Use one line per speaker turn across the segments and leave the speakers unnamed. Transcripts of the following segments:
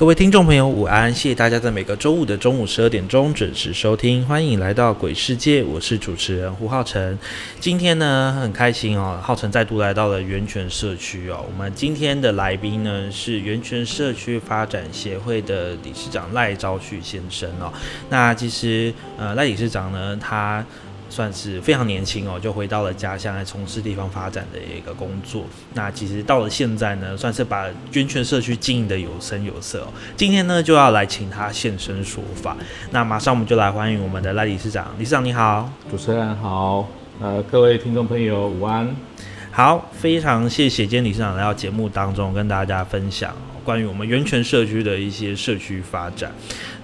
各位听众朋友，午安！谢谢大家在每个周五的中午十二点钟准时收听，欢迎来到鬼世界，我是主持人胡浩辰。今天呢，很开心哦，浩辰再度来到了源泉社区哦。我们今天的来宾呢是源泉社区发展协会的理事长赖昭旭先生哦。那其实呃，赖理事长呢，他算是非常年轻哦，就回到了家乡来从事地方发展的一个工作。那其实到了现在呢，算是把捐券社区经营的有声有色哦。今天呢，就要来请他现身说法。那马上我们就来欢迎我们的赖理事长，理事长你好，
主持人好，呃，各位听众朋友午安。
好，非常谢谢今天理事长来到节目当中跟大家分享关于我们源泉社区的一些社区发展。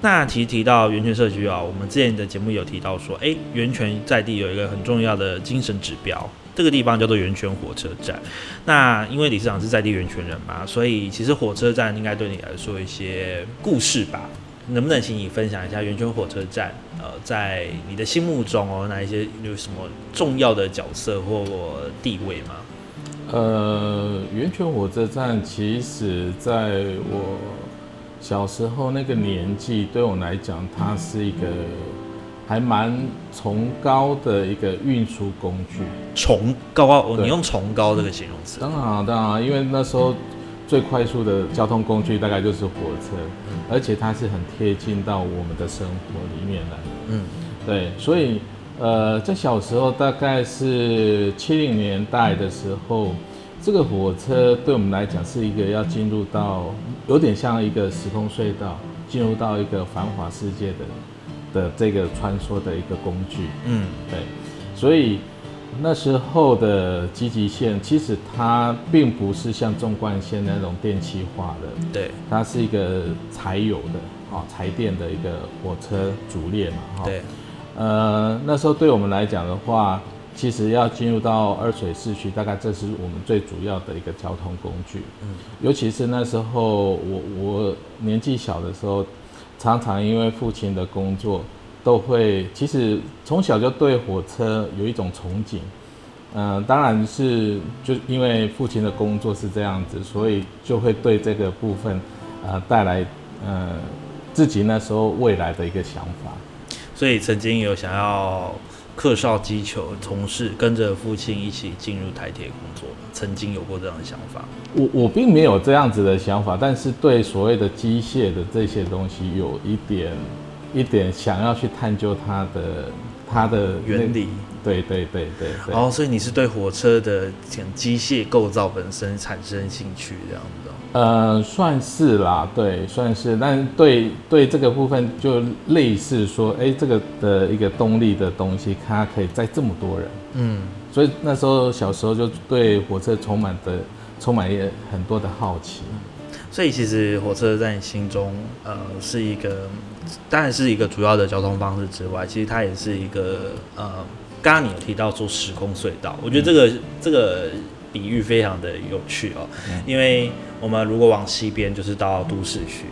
那提提到源泉社区啊，我们之前的节目有提到说，哎，源泉在地有一个很重要的精神指标，这个地方叫做源泉火车站。那因为理事长是在地源泉人嘛，所以其实火车站应该对你来说一些故事吧？能不能请你分享一下源泉火车站？呃，在你的心目中哦，哪一些有什么重要的角色或地位吗？
呃，源泉火车站其实在我小时候那个年纪，对我来讲，它是一个还蛮崇高的一个运输工具。
崇高哦，你用崇高这个形容词？
当然，当然，因为那时候最快速的交通工具大概就是火车，而且它是很贴近到我们的生活里面来。嗯，对，所以。呃，在小时候，大概是七零年代的时候，这个火车对我们来讲是一个要进入到有点像一个时空隧道，进入到一个繁华世界的的这个穿梭的一个工具。嗯，对。所以那时候的积极线其实它并不是像纵贯线那种电气化的，
对，
它是一个柴油的啊，柴电的一个火车主列嘛，
哈，对。
呃，那时候对我们来讲的话，其实要进入到二水市区，大概这是我们最主要的一个交通工具。嗯，尤其是那时候我我年纪小的时候，常常因为父亲的工作，都会其实从小就对火车有一种憧憬。嗯，当然是就因为父亲的工作是这样子，所以就会对这个部分，呃，带来呃自己那时候未来的一个想法。
所以曾经有想要客少击球，从事跟着父亲一起进入台铁工作，曾经有过这样的想法。
我我并没有这样子的想法，但是对所谓的机械的这些东西有一点一点想要去探究它的它的
原理。
对对对对。
哦，所以你是对火车的机械构造本身产生兴趣这样子。
呃，算是啦，对，算是，但对对这个部分就类似说，哎，这个的一个动力的东西，它可以载这么多人，嗯，所以那时候小时候就对火车充满的充满也很多的好奇，
所以其实火车在你心中，呃，是一个，当然是一个主要的交通方式之外，其实它也是一个，呃，刚刚你有提到说时空隧道，我觉得这个这个。比喻非常的有趣哦，因为我们如果往西边就是到都市区，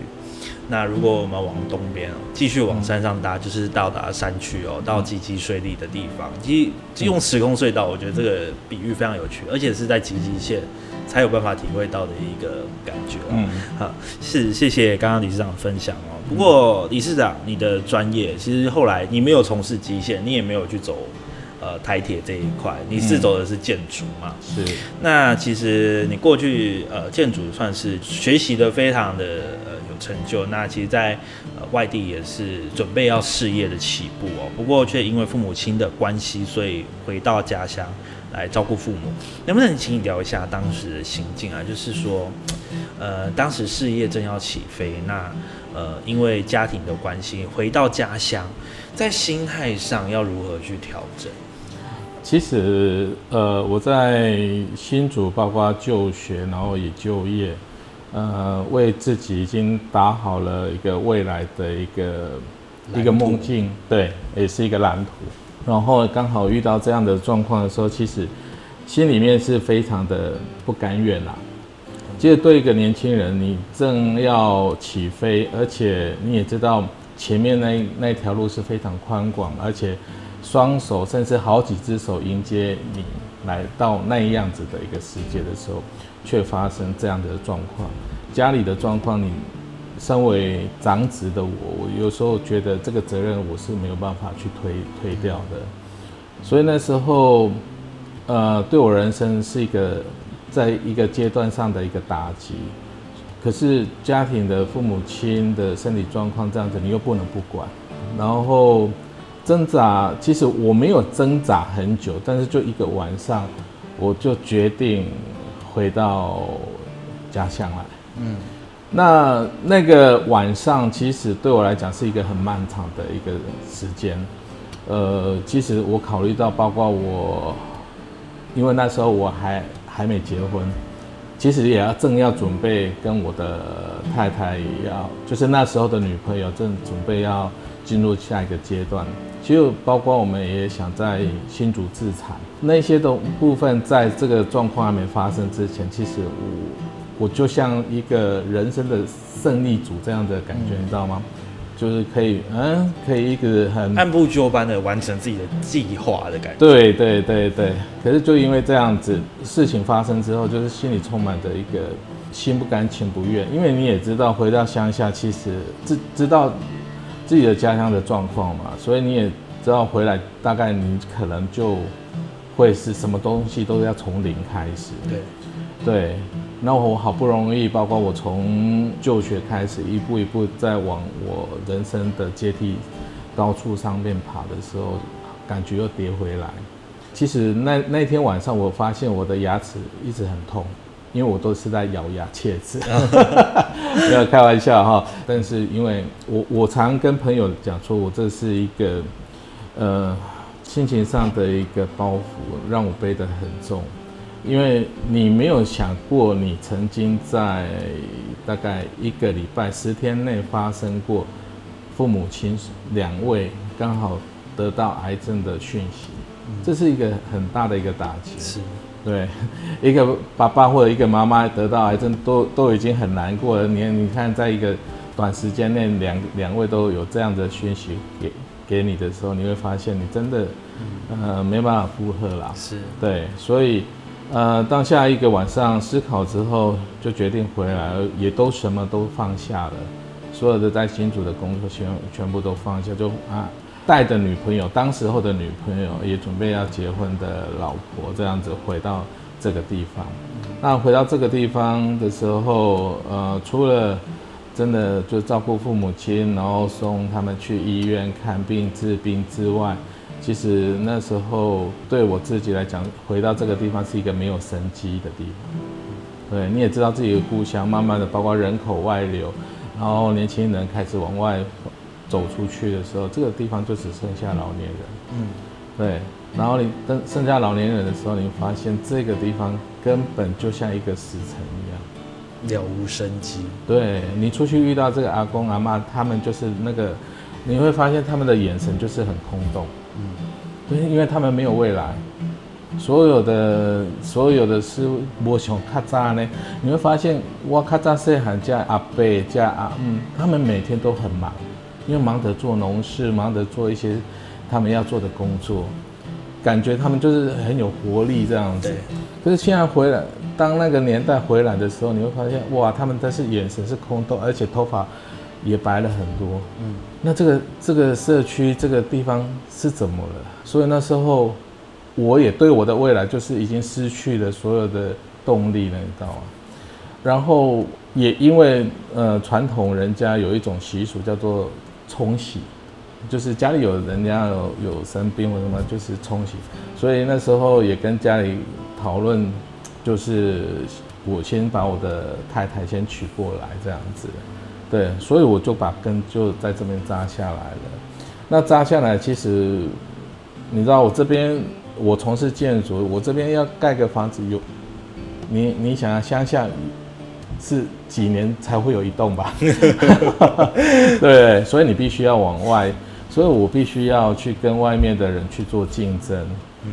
那如果我们往东边继续往山上搭，就是到达山区哦，到极其顺利的地方。其实用时空隧道，我觉得这个比喻非常有趣，而且是在极极线才有办法体会到的一个感觉。嗯，好，是谢谢刚刚理事长的分享哦。不过理事长，你的专业其实后来你没有从事机械，你也没有去走。呃台铁这一块，你是走的是建筑嘛？
是。
那其实你过去呃建筑算是学习的非常的呃有成就，那其实，在呃外地也是准备要事业的起步哦，不过却因为父母亲的关系，所以回到家乡来照顾父母。能不能请你聊一下当时的心境啊？就是说，呃，当时事业正要起飞，那呃因为家庭的关系回到家乡。在心态上要如何去调整？
其实，呃，我在新竹，包括就学，然后也就业，呃，为自己已经打好了一个未来的一个一个梦境，对，也是一个蓝图。然后刚好遇到这样的状况的时候，其实心里面是非常的不甘愿啦。其实对一个年轻人，你正要起飞，而且你也知道。前面那那条路是非常宽广，而且双手甚至好几只手迎接你来到那样子的一个世界的时候，却发生这样的状况。家里的状况，你身为长子的我，我有时候觉得这个责任我是没有办法去推推掉的。所以那时候，呃，对我人生是一个在一个阶段上的一个打击。可是家庭的父母亲的身体状况这样子，你又不能不管。然后挣扎，其实我没有挣扎很久，但是就一个晚上，我就决定回到家乡来。嗯，那那个晚上其实对我来讲是一个很漫长的一个时间。呃，其实我考虑到，包括我，因为那时候我还还没结婚。其实也要正要准备跟我的太太也要，就是那时候的女朋友正准备要进入下一个阶段。其实包括我们也想在新竹自产那些的部分，在这个状况还没发生之前，其实我我就像一个人生的胜利组这样的感觉，你知道吗？就是可以，嗯，可以一个很
按部就班的完成自己的计划的感觉。
对对对对。可是就因为这样子事情发生之后，就是心里充满着一个心不甘情不愿。因为你也知道，回到乡下，其实知知道自己的家乡的状况嘛，所以你也知道回来大概你可能就会是什么东西都要从零开始。
对
对。那我好不容易，包括我从就学开始，一步一步在往我人生的阶梯高处上面爬的时候，感觉又跌回来。其实那那天晚上，我发现我的牙齿一直很痛，因为我都是在咬牙切齿，没有开玩笑哈。但是因为我我常跟朋友讲说，我这是一个呃心情上的一个包袱，让我背得很重。因为你没有想过，你曾经在大概一个礼拜十天内发生过父母亲两位刚好得到癌症的讯息，这是一个很大的一个打击。
是，
对，一个爸爸或者一个妈妈得到癌症都都已经很难过了，你你看，在一个短时间内两两位都有这样的讯息给给你的时候，你会发现你真的呃没办法负荷了。
是
对，所以。呃，当下一个晚上思考之后，就决定回来，也都什么都放下了，所有的在新竹的工作全全部都放下，就啊带着女朋友，当时候的女朋友也准备要结婚的老婆，这样子回到这个地方。那回到这个地方的时候，呃，除了真的就照顾父母亲，然后送他们去医院看病治病之外，其实那时候对我自己来讲，回到这个地方是一个没有生机的地方。对，你也知道自己的故乡，慢慢的包括人口外流，然后年轻人开始往外走出去的时候，这个地方就只剩下老年人。嗯，对。然后你等剩下老年人的时候，你发现这个地方根本就像一个死城一
样，了无生机。
对你出去遇到这个阿公阿妈，他们就是那个，你会发现他们的眼神就是很空洞。嗯，对，因为他们没有未来，所有的所有的事我想卡扎呢，你会发现我卡扎是喊叫阿伯叫阿嗯，他们每天都很忙，因为忙着做农事，忙着做一些他们要做的工作，感觉他们就是很有活力这样子。可是现在回来，当那个年代回来的时候，你会发现哇，他们但是眼神是空洞，而且头发。也白了很多，嗯，那这个这个社区这个地方是怎么了？所以那时候我也对我的未来就是已经失去了所有的动力了，你知道吗？然后也因为呃传统人家有一种习俗叫做冲洗，就是家里有人家有有生病或什么，就是冲洗。所以那时候也跟家里讨论，就是我先把我的太太先娶过来这样子，对，所以我就把根就在这边扎下来了。那扎下来，其实你知道我这边。我从事建筑，我这边要盖个房子，有你你想要乡下是几年才会有一栋吧？对，所以你必须要往外，所以我必须要去跟外面的人去做竞争。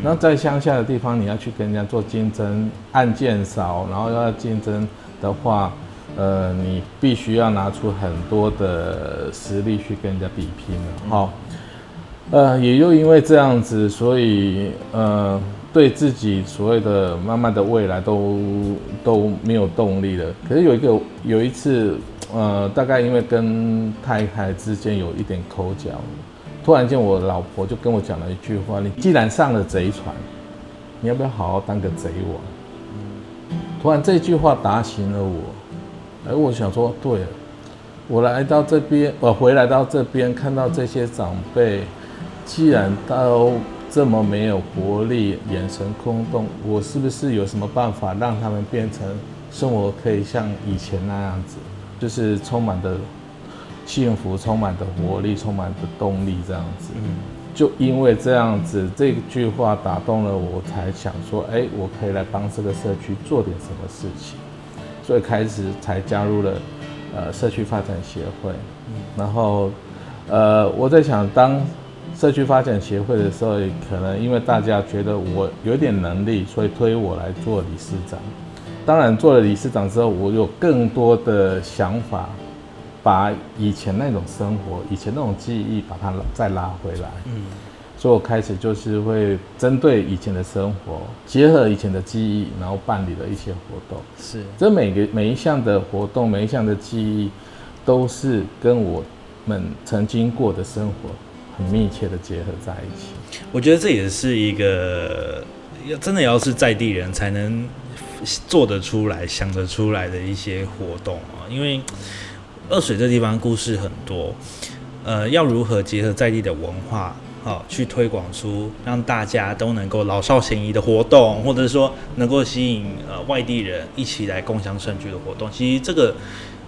那在乡下的地方，你要去跟人家做竞争，案件少，然后要竞争的话，呃，你必须要拿出很多的实力去跟人家比拼了，好。呃，也就因为这样子，所以呃，对自己所谓的慢慢的未来都都没有动力了。可是有一个有一次，呃，大概因为跟太太之间有一点口角，突然间我老婆就跟我讲了一句话：“你既然上了贼船，你要不要好好当个贼王？”突然这句话打醒了我。哎，我想说，对了，我来到这边，我回来到这边，看到这些长辈。既然都这么没有活力，眼神空洞，我是不是有什么办法让他们变成生活可以像以前那样子，就是充满的幸福，充满的活力，充满的动力这样子？嗯，就因为这样子，这句话打动了我，才想说，哎，我可以来帮这个社区做点什么事情，所以开始才加入了呃社区发展协会。嗯，然后呃我在想当。社区发展协会的时候，可能因为大家觉得我有点能力，所以推我来做理事长。当然，做了理事长之后，我有更多的想法，把以前那种生活、以前那种记忆，把它再拉回来。嗯，所以我开始就是会针对以前的生活，结合以前的记忆，然后办理了一些活动。
是，
这每个每一项的活动，每一项的记忆，都是跟我们曾经过的生活。很密切的结合在一起，
我觉得这也是一个要真的要是在地人才能做得出来、想得出来的一些活动啊。因为二水这地方故事很多，呃，要如何结合在地的文化，好去推广出让大家都能够老少咸宜的活动，或者说能够吸引呃外地人一起来共享盛举的活动，其实这个。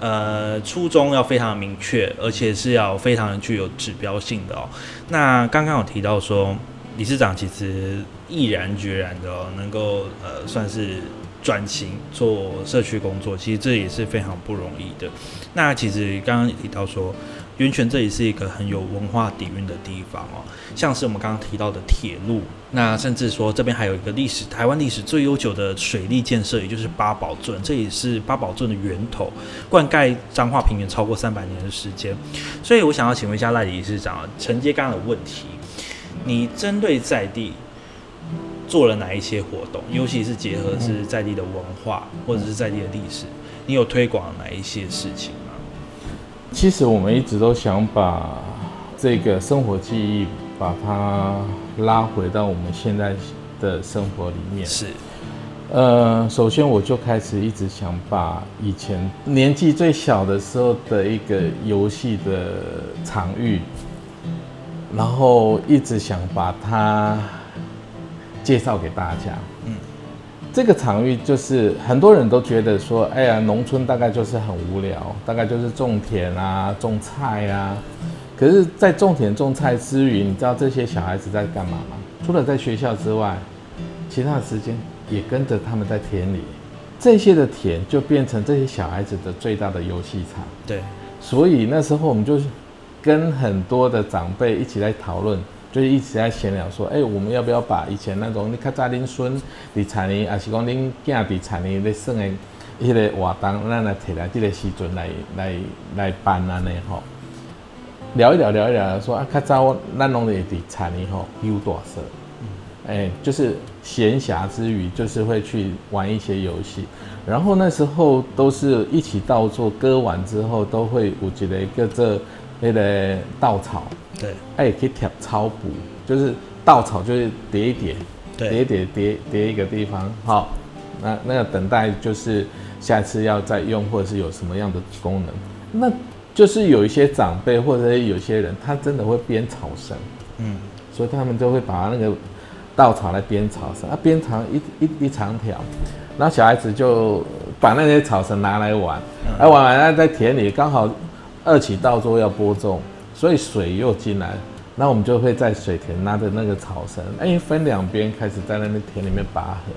呃，初衷要非常明确，而且是要非常具有指标性的哦。那刚刚有提到说，理事长其实毅然决然的能够呃，算是转型做社区工作，其实这也是非常不容易的。那其实刚刚也提到说。源泉这里是一个很有文化底蕴的地方哦，像是我们刚刚提到的铁路，那甚至说这边还有一个历史，台湾历史最悠久的水利建设，也就是八宝圳，这也是八宝圳的源头，灌溉彰化平原超过三百年的时间。所以我想要请问一下赖理事长，承接刚刚的问题，你针对在地做了哪一些活动，尤其是结合是在地的文化或者是在地的历史，你有推广哪一些事情？
其实我们一直都想把这个生活记忆，把它拉回到我们现在的生活里面。
是，
呃，首先我就开始一直想把以前年纪最小的时候的一个游戏的场域，然后一直想把它介绍给大家。嗯。这个场域就是很多人都觉得说，哎呀，农村大概就是很无聊，大概就是种田啊、种菜啊。可是，在种田种菜之余，你知道这些小孩子在干嘛吗？除了在学校之外，其他的时间也跟着他们在田里。这些的田就变成这些小孩子的最大的游戏场。
对，
所以那时候我们就跟很多的长辈一起来讨论。就是一直在闲聊说，哎，我们要不要把以前那种你较早恁孙伫田里，还是讲恁囝伫田里咧算的迄个活动，咱来摕来这个时阵来来来办安尼吼，聊一聊聊一聊，说啊，较早咱拢是伫田里吼有大色，哎，就是闲暇之余，就是会去玩一些游戏，然后那时候都是一起到做，割完之后都会有一个叫做那个稻草。
对，
哎，可以贴草补，就是稻草，就是叠一叠，
对。
叠叠叠叠一个地方，好，那那个等待就是下次要再用，或者是有什么样的功能，那就是有一些长辈或者有些人，他真的会编草绳，
嗯，
所以他们就会把那个稻草来编草绳，啊，编长一一一长条，然后小孩子就把那些草绳拿来玩，来玩完了在田里刚好二起稻作要播种，所以水又进来，那我们就会在水田拿着那个草绳，哎，分两边开始在那边田里面拔河，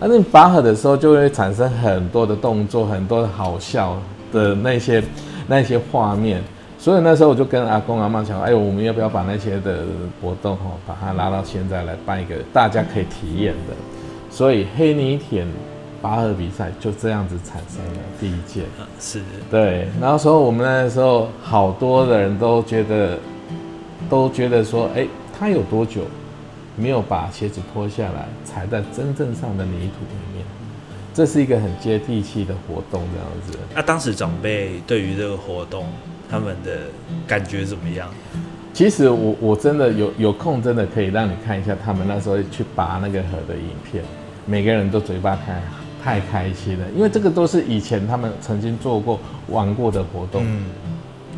那你拔河的时候就会产生很多的动作，很多的好笑的那些那些画面。所以那时候我就跟阿公阿妈讲，哎，我们要不要把那些的活动哈，把它拉到现在来办一个大家可以体验的。所以黑泥田拔河比赛就这样子产生了第一届。
嗯是，
对，然后时候我们那时候好多的人都觉得，都觉得说，哎，他有多久没有把鞋子脱下来踩在真正上的泥土里面？这是一个很接地气的活动，这样子。
那当时长辈对于这个活动，他们的感觉怎么样？
其实我我真的有有空，真的可以让你看一下他们那时候去拔那个河的影片，每个人都嘴巴开太开心了，因为这个都是以前他们曾经做过玩过的活动，
嗯，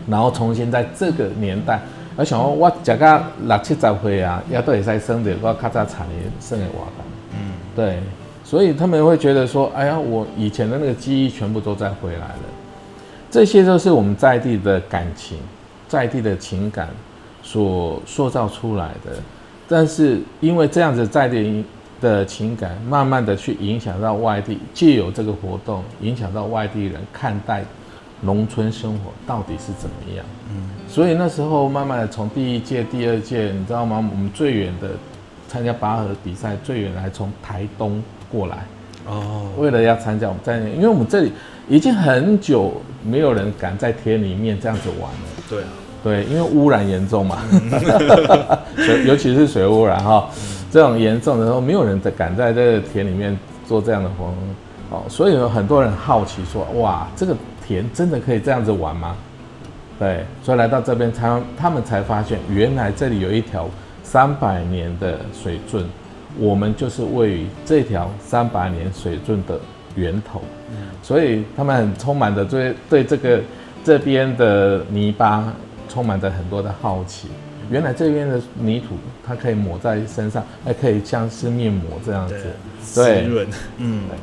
然后重新在这个年代，我想说我食到六七十岁啊，也都会使生的，我较早产的生的活动，
嗯，
对，所以他们会觉得说，哎呀，我以前的那个记忆全部都再回来了，这些都是我们在地的感情，在地的情感所塑造出来的。但是因为这样子在地的情感，慢慢的去影响到外地，借由这个活动影响到外地人看待农村生活到底是怎么样。
嗯，
所以那时候慢慢的从第一届、第二届，你知道吗？我们最远的参加拔河比赛，最远的还从台东过来。
哦，
为了要参加，我们在那，因为我们这里已经很久没有人敢在田里面这样子玩了。
对啊，
对，因为污染严重嘛，水 尤其是水污染哈，这种严重的时候，没有人在敢在这个田里面做这样的活。哦，所以有很多人好奇说，哇，这个田真的可以这样子玩吗？对，所以来到这边他他们才发现，原来这里有一条三百年的水圳，我们就是位于这条三百年水圳的源头，所以他们很充满着对对这个这边的泥巴充满着很多的好奇。原来这边的泥土，它可以抹在身上，还可以像是面膜这样子。
滋润，嗯
对。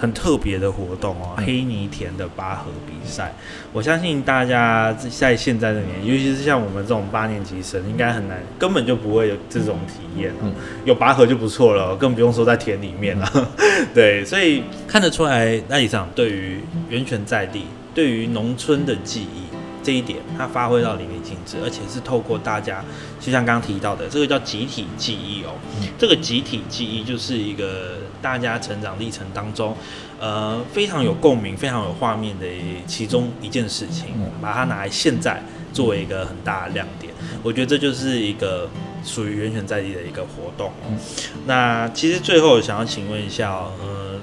很特别的活动哦，黑泥田的拔河比赛，我相信大家在现在的年，尤其是像我们这种八年级生，应该很难，根本就不会有这种体验、哦。
嗯
有拔河就不错了，更不用说在田里面了。对，所以看得出来，那里长对于源泉在地，对于农村的记忆这一点，它发挥到淋漓尽致，而且是透过大家，就像刚刚提到的，这个叫集体记忆哦。这个集体记忆就是一个大家成长历程当中，呃，非常有共鸣、非常有画面的其中一件事情，
嗯
把它拿来现在作为一个很大的亮点。我觉得这就是一个属于源泉在地的一个活动哦。
嗯
那其实最后想要请问一下哦，呃，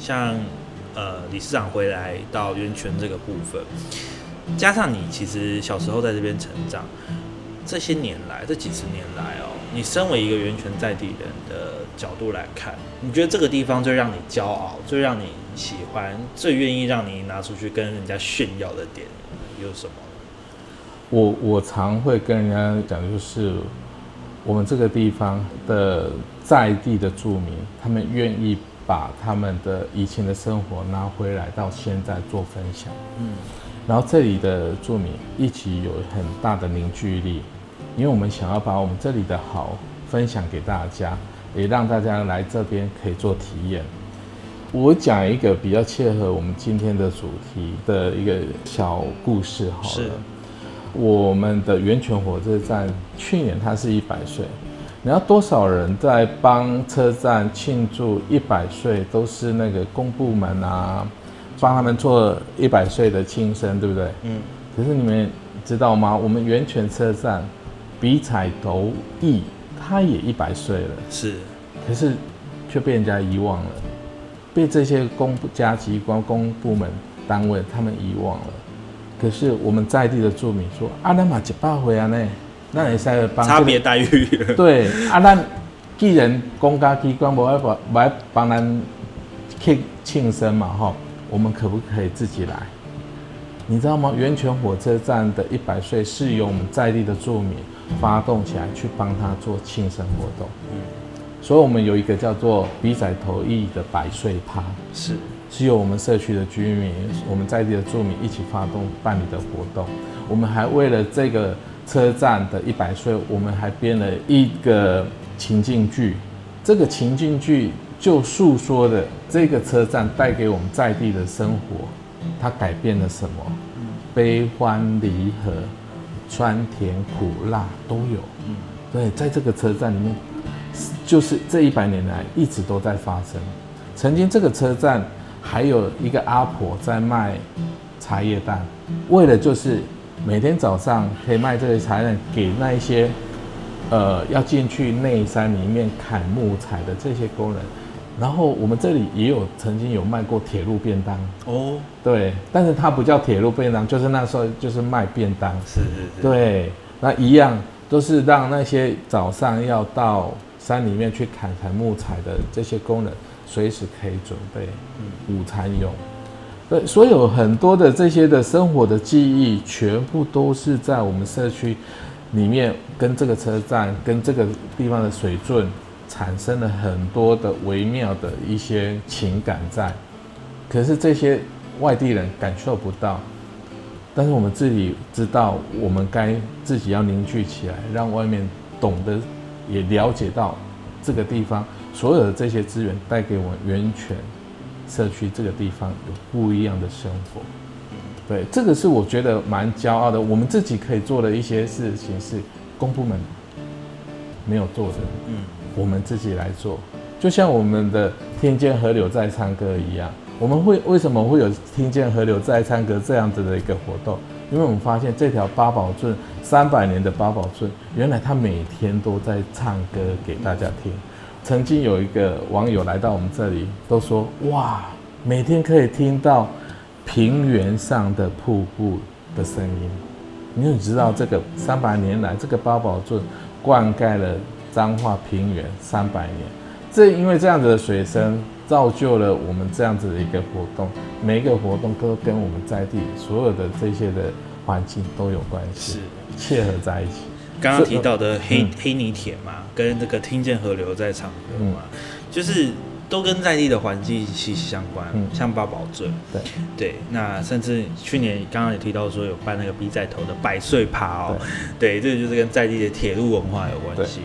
像呃理事长回来到源泉这个部分，加上你其实小时候在这边成长，这些年来这几十年来哦，你身为一个源泉在地人的角度来看，你觉得这个地方最让你骄傲、最让你喜欢、最愿意让你拿出去跟人家炫耀的点有什么？
我我常会跟人家讲，就是我们这个地方的在地的住民，他们愿意把他们的以前的生活拿回来到现在做分享，
嗯，
然后这里的住民一起有很大的凝聚力，因为我们想要把我们这里的好分享给大家，也让大家来这边可以做体验。我讲一个比较切合我们今天的主题的一个小故事好了。我们的源泉火车站去年它是一百岁，你要多少人在帮车站庆祝一百岁？都是那个公部门啊，帮他们做一百岁的庆生，对不对？
嗯，
可是你们知道吗？我们源泉车站比彩头驿，它也一百岁了，
是，
可是却被人家遗忘了，被这些公家机关、公部门单位他们遗忘了。可是我们在地的住民说：“啊，那嘛一百回啊呢，那也是帮、这个
差别待遇。
对啊，咱既然公家机关不爱帮不爱帮咱去庆生嘛，哈，我们可不可以自己来？你知道吗？源泉火车站的一百岁是由我们在地的住民发动起来，去帮他做庆生活动。嗯，所以我们有一个叫做“比仔头艺”的百岁趴，
是
是由我们社区的居民、我们在地的住民一起发动办理的活动。我们还为了这个车站的一百岁，我们还编了一个情境剧。这个情境剧就诉说的这个车站带给我们在地的生活。它改变了什么？悲欢离合、酸甜苦辣都有。对，在这个车站里面，就是这一百年来一直都在发生。曾经这个车站还有一个阿婆在卖茶叶蛋，为了就是每天早上可以卖这些茶叶蛋给那一些呃要进去内山里面砍木材的这些工人。然后我们这里也有曾经有卖过铁路便当。哦，对，但是它不叫铁路便当，就是那时候就是卖便当，
是是是，
对，那一样都是让那些早上要到山里面去砍柴木材的这些工人随时可以准备午餐用，对，所有很多的这些的生活的记忆，全部都是在我们社区里面跟这个车站跟这个地方的水圳。产生了很多的微妙的一些情感在，可是这些外地人感受不到，但是我们自己知道，我们该自己要凝聚起来，让外面懂得也了解到这个地方所有的这些资源带给我们源泉社区这个地方有不一样的生活。对，这个是我觉得蛮骄傲的。我们自己可以做的一些事情是公部门没有做的。嗯。我们自己来做，就像我们的听见河流在唱歌一样。我们会为什么会有听见河流在唱歌这样子的一个活动？因为我们发现这条八宝圳三百年的八宝圳，原来它每天都在唱歌给大家听。曾经有一个网友来到我们这里，都说哇，每天可以听到平原上的瀑布的声音。你有知道这个三百年来，这个八宝圳灌溉了。彰化平原三百年，这因为这样子的水深，造就了我们这样子的一个活动。每一个活动都跟我们在地所有的这些的环境都有关系，是。切合在一起。
刚刚提到的黑黑泥田嘛，跟这个听见河流在唱歌嘛，就是。都跟在地的环境息息相关，像八宝镇，
对。
对，那甚至去年刚刚也提到说有办那个 B 在头的百岁爬哦，对，这个就是跟在地的铁路文化有关系，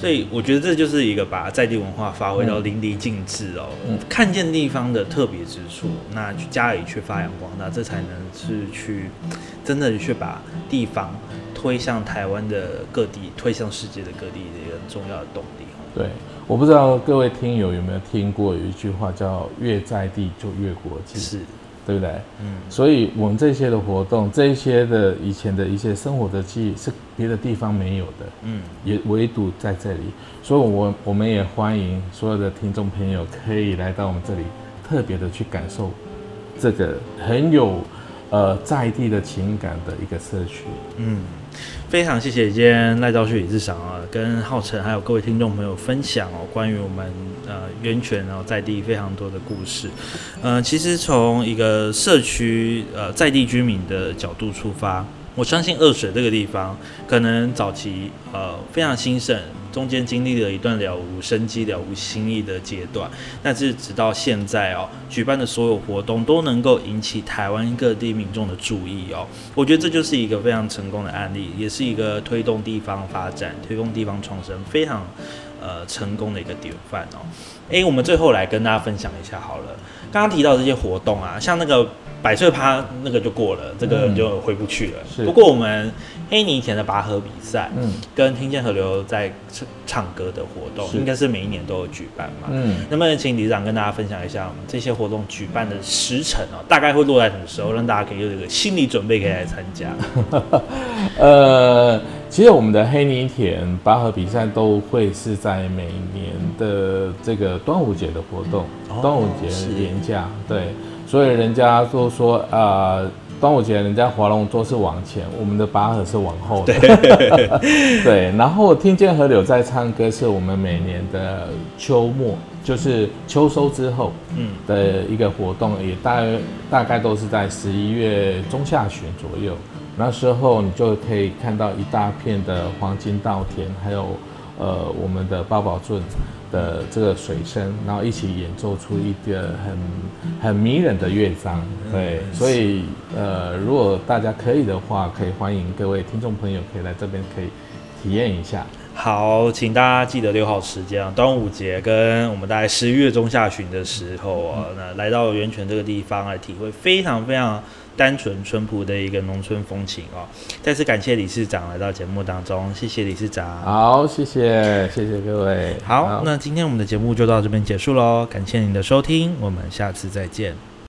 所以我觉得这就是一个把在地文化发挥到淋漓尽致哦，看见地方的特别之处，那去加以去发扬光大，这才能是去真的去把地方推向台湾的各地，推向世界的各地的一个重要的动力
对。我不知道各位听友有没有听过有一句话叫“越在地就越国际”，
是，
对不对？嗯。所以，我们这些的活动，这些的以前的一些生活的记忆，是别的地方没有的，嗯，也唯独在这里。所以，我我们也欢迎所有的听众朋友可以来到我们这里，特别的去感受这个很有呃在地的情感的一个社区，嗯。
非常谢谢今天赖兆旭理事长啊，跟浩辰还有各位听众朋友分享哦，关于我们呃源泉然后在地非常多的故事。呃，其实从一个社区呃在地居民的角度出发，我相信二水这个地方可能早期呃非常兴盛。中间经历了一段了无生机、了无新意的阶段，但是直到现在哦，举办的所有活动都能够引起台湾各地民众的注意哦。我觉得这就是一个非常成功的案例，也是一个推动地方发展、推动地方创生非常呃成功的一个典范哦。诶，我们最后来跟大家分享一下好了，刚刚提到这些活动啊，像那个。百岁趴那个就过了，这个就回不去了。不过我们黑泥田的拔河比赛，嗯，跟听见河流在唱歌的活动，应该是每一年都有举办嘛。嗯，那么请李长跟大家分享一下，我们这些活动举办的时程哦，大概会落在什么时候，让大家可以有一个心理准备，可以来参加。
呃，其实我们的黑泥田拔河比赛都会是在每年的这个端午节的活动，端午节年假，对。所以人家都说啊，端午节人家划龙舟是往前，我们的拔河是往后的。对，然后听见河流在唱歌，是我们每年的秋末，就是秋收之后，嗯的一个活动，也大大概都是在十一月中下旬左右。那时候你就可以看到一大片的黄金稻田，还有呃我们的八宝镇。的这个水声，然后一起演奏出一个很很迷人的乐章，对，所以呃，如果大家可以的话，可以欢迎各位听众朋友可以来这边可以体验一下。
好，请大家记得六号时间啊，端午节跟我们大概十一月中下旬的时候啊，那来到源泉这个地方来体会非常非常。单纯淳朴的一个农村风情哦，再次感谢理事长来到节目当中，谢谢理事长。
好，谢谢，谢谢各位。
好，那今天我们的节目就到这边结束喽，感谢您的收听，我们下次再见。